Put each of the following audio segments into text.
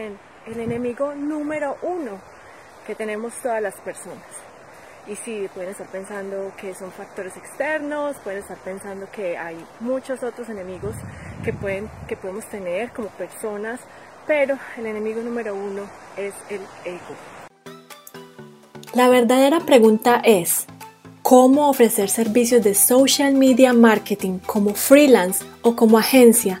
el enemigo número uno que tenemos todas las personas. Y sí, pueden estar pensando que son factores externos, pueden estar pensando que hay muchos otros enemigos que, pueden, que podemos tener como personas, pero el enemigo número uno es el ego. La verdadera pregunta es, ¿cómo ofrecer servicios de social media marketing como freelance o como agencia?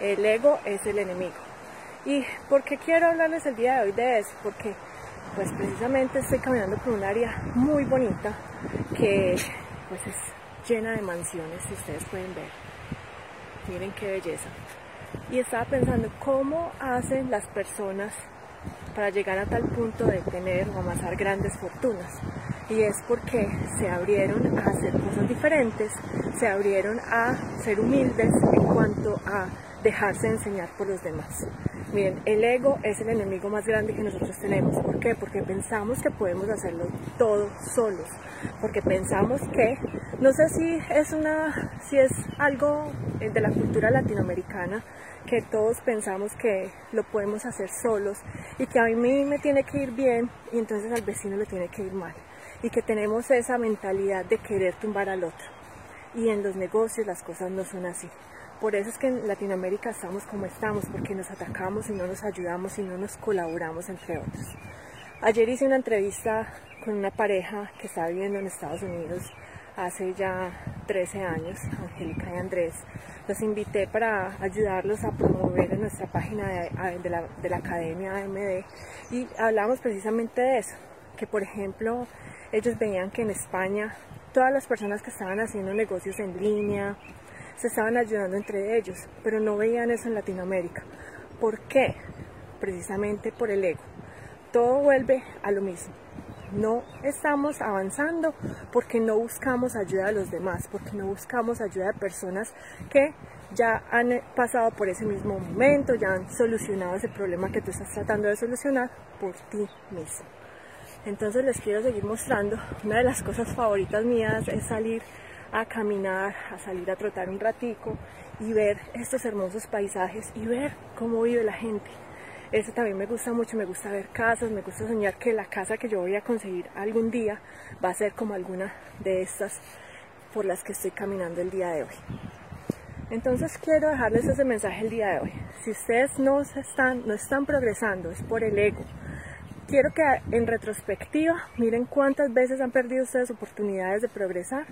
el ego es el enemigo. ¿Y por qué quiero hablarles el día de hoy de eso? Porque pues precisamente estoy caminando por un área muy bonita que pues es llena de mansiones, si ustedes pueden ver. Miren qué belleza. Y estaba pensando cómo hacen las personas para llegar a tal punto de tener o amasar grandes fortunas. Y es porque se abrieron a hacer cosas diferentes, se abrieron a ser humildes en cuanto a dejarse enseñar por los demás. Miren, el ego es el enemigo más grande que nosotros tenemos. ¿Por qué? Porque pensamos que podemos hacerlo todo solos. Porque pensamos que, no sé si es una, si es algo de la cultura latinoamericana, que todos pensamos que lo podemos hacer solos y que a mí me tiene que ir bien y entonces al vecino le tiene que ir mal. Y que tenemos esa mentalidad de querer tumbar al otro. Y en los negocios las cosas no son así. Por eso es que en Latinoamérica estamos como estamos, porque nos atacamos y no nos ayudamos y no nos colaboramos entre otros. Ayer hice una entrevista con una pareja que estaba viviendo en Estados Unidos hace ya 13 años, Angélica y Andrés. Los invité para ayudarlos a promover en nuestra página de, la, de la Academia AMD y hablamos precisamente de eso, que por ejemplo ellos veían que en España todas las personas que estaban haciendo negocios en línea, se estaban ayudando entre ellos, pero no veían eso en Latinoamérica. ¿Por qué? Precisamente por el ego. Todo vuelve a lo mismo. No estamos avanzando porque no buscamos ayuda de los demás, porque no buscamos ayuda de personas que ya han pasado por ese mismo momento, ya han solucionado ese problema que tú estás tratando de solucionar por ti mismo. Entonces les quiero seguir mostrando, una de las cosas favoritas mías es salir a caminar, a salir a trotar un ratico y ver estos hermosos paisajes y ver cómo vive la gente. Eso también me gusta mucho, me gusta ver casas, me gusta soñar que la casa que yo voy a conseguir algún día va a ser como alguna de estas por las que estoy caminando el día de hoy. Entonces quiero dejarles ese mensaje el día de hoy. Si ustedes no, están, no están progresando, es por el ego. Quiero que en retrospectiva miren cuántas veces han perdido ustedes oportunidades de progresar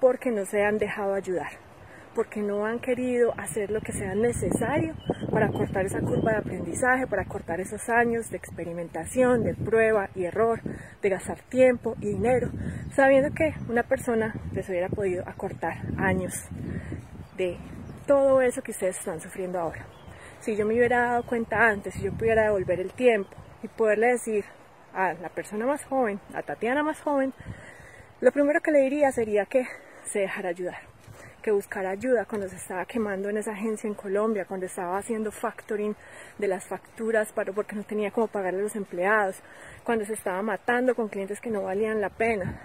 porque no se han dejado ayudar, porque no han querido hacer lo que sea necesario para cortar esa curva de aprendizaje, para cortar esos años de experimentación, de prueba y error, de gastar tiempo y dinero, sabiendo que una persona les hubiera podido acortar años de todo eso que ustedes están sufriendo ahora. Si yo me hubiera dado cuenta antes, si yo pudiera devolver el tiempo y poderle decir a la persona más joven, a Tatiana más joven, lo primero que le diría sería que se dejara ayudar, que buscara ayuda cuando se estaba quemando en esa agencia en Colombia, cuando estaba haciendo factoring de las facturas para, porque no tenía cómo pagarle a los empleados, cuando se estaba matando con clientes que no valían la pena,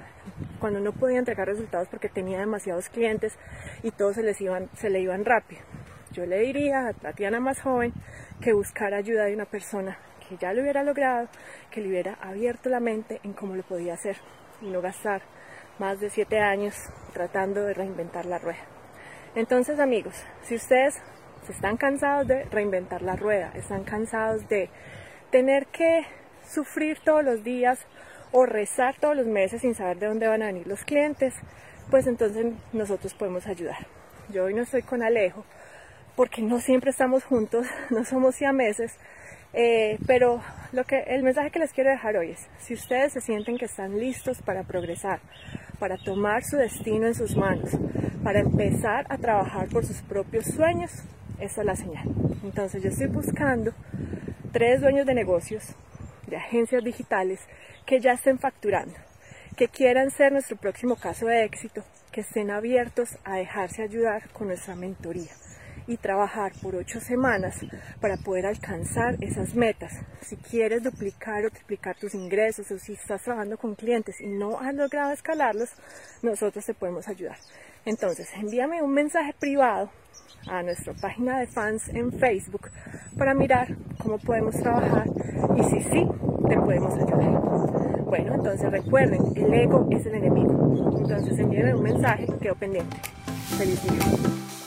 cuando no podía entregar resultados porque tenía demasiados clientes y todos se, les iban, se le iban rápido. Yo le diría a Tatiana más joven que buscara ayuda de una persona que ya lo hubiera logrado, que le hubiera abierto la mente en cómo lo podía hacer y no gastar más de siete años tratando de reinventar la rueda. Entonces amigos, si ustedes están cansados de reinventar la rueda, están cansados de tener que sufrir todos los días o rezar todos los meses sin saber de dónde van a venir los clientes, pues entonces nosotros podemos ayudar. Yo hoy no estoy con Alejo porque no siempre estamos juntos, no somos siameses, eh, pero lo que, el mensaje que les quiero dejar hoy es, si ustedes se sienten que están listos para progresar, para tomar su destino en sus manos, para empezar a trabajar por sus propios sueños, esa es la señal. Entonces yo estoy buscando tres dueños de negocios, de agencias digitales, que ya estén facturando, que quieran ser nuestro próximo caso de éxito, que estén abiertos a dejarse ayudar con nuestra mentoría y trabajar por ocho semanas para poder alcanzar esas metas. Si quieres duplicar o triplicar tus ingresos o si estás trabajando con clientes y no has logrado escalarlos, nosotros te podemos ayudar. Entonces, envíame un mensaje privado a nuestra página de fans en Facebook para mirar cómo podemos trabajar y si sí, te podemos ayudar. Bueno, entonces recuerden, el ego es el enemigo. Entonces envíenme un mensaje, quedo pendiente. Feliz día.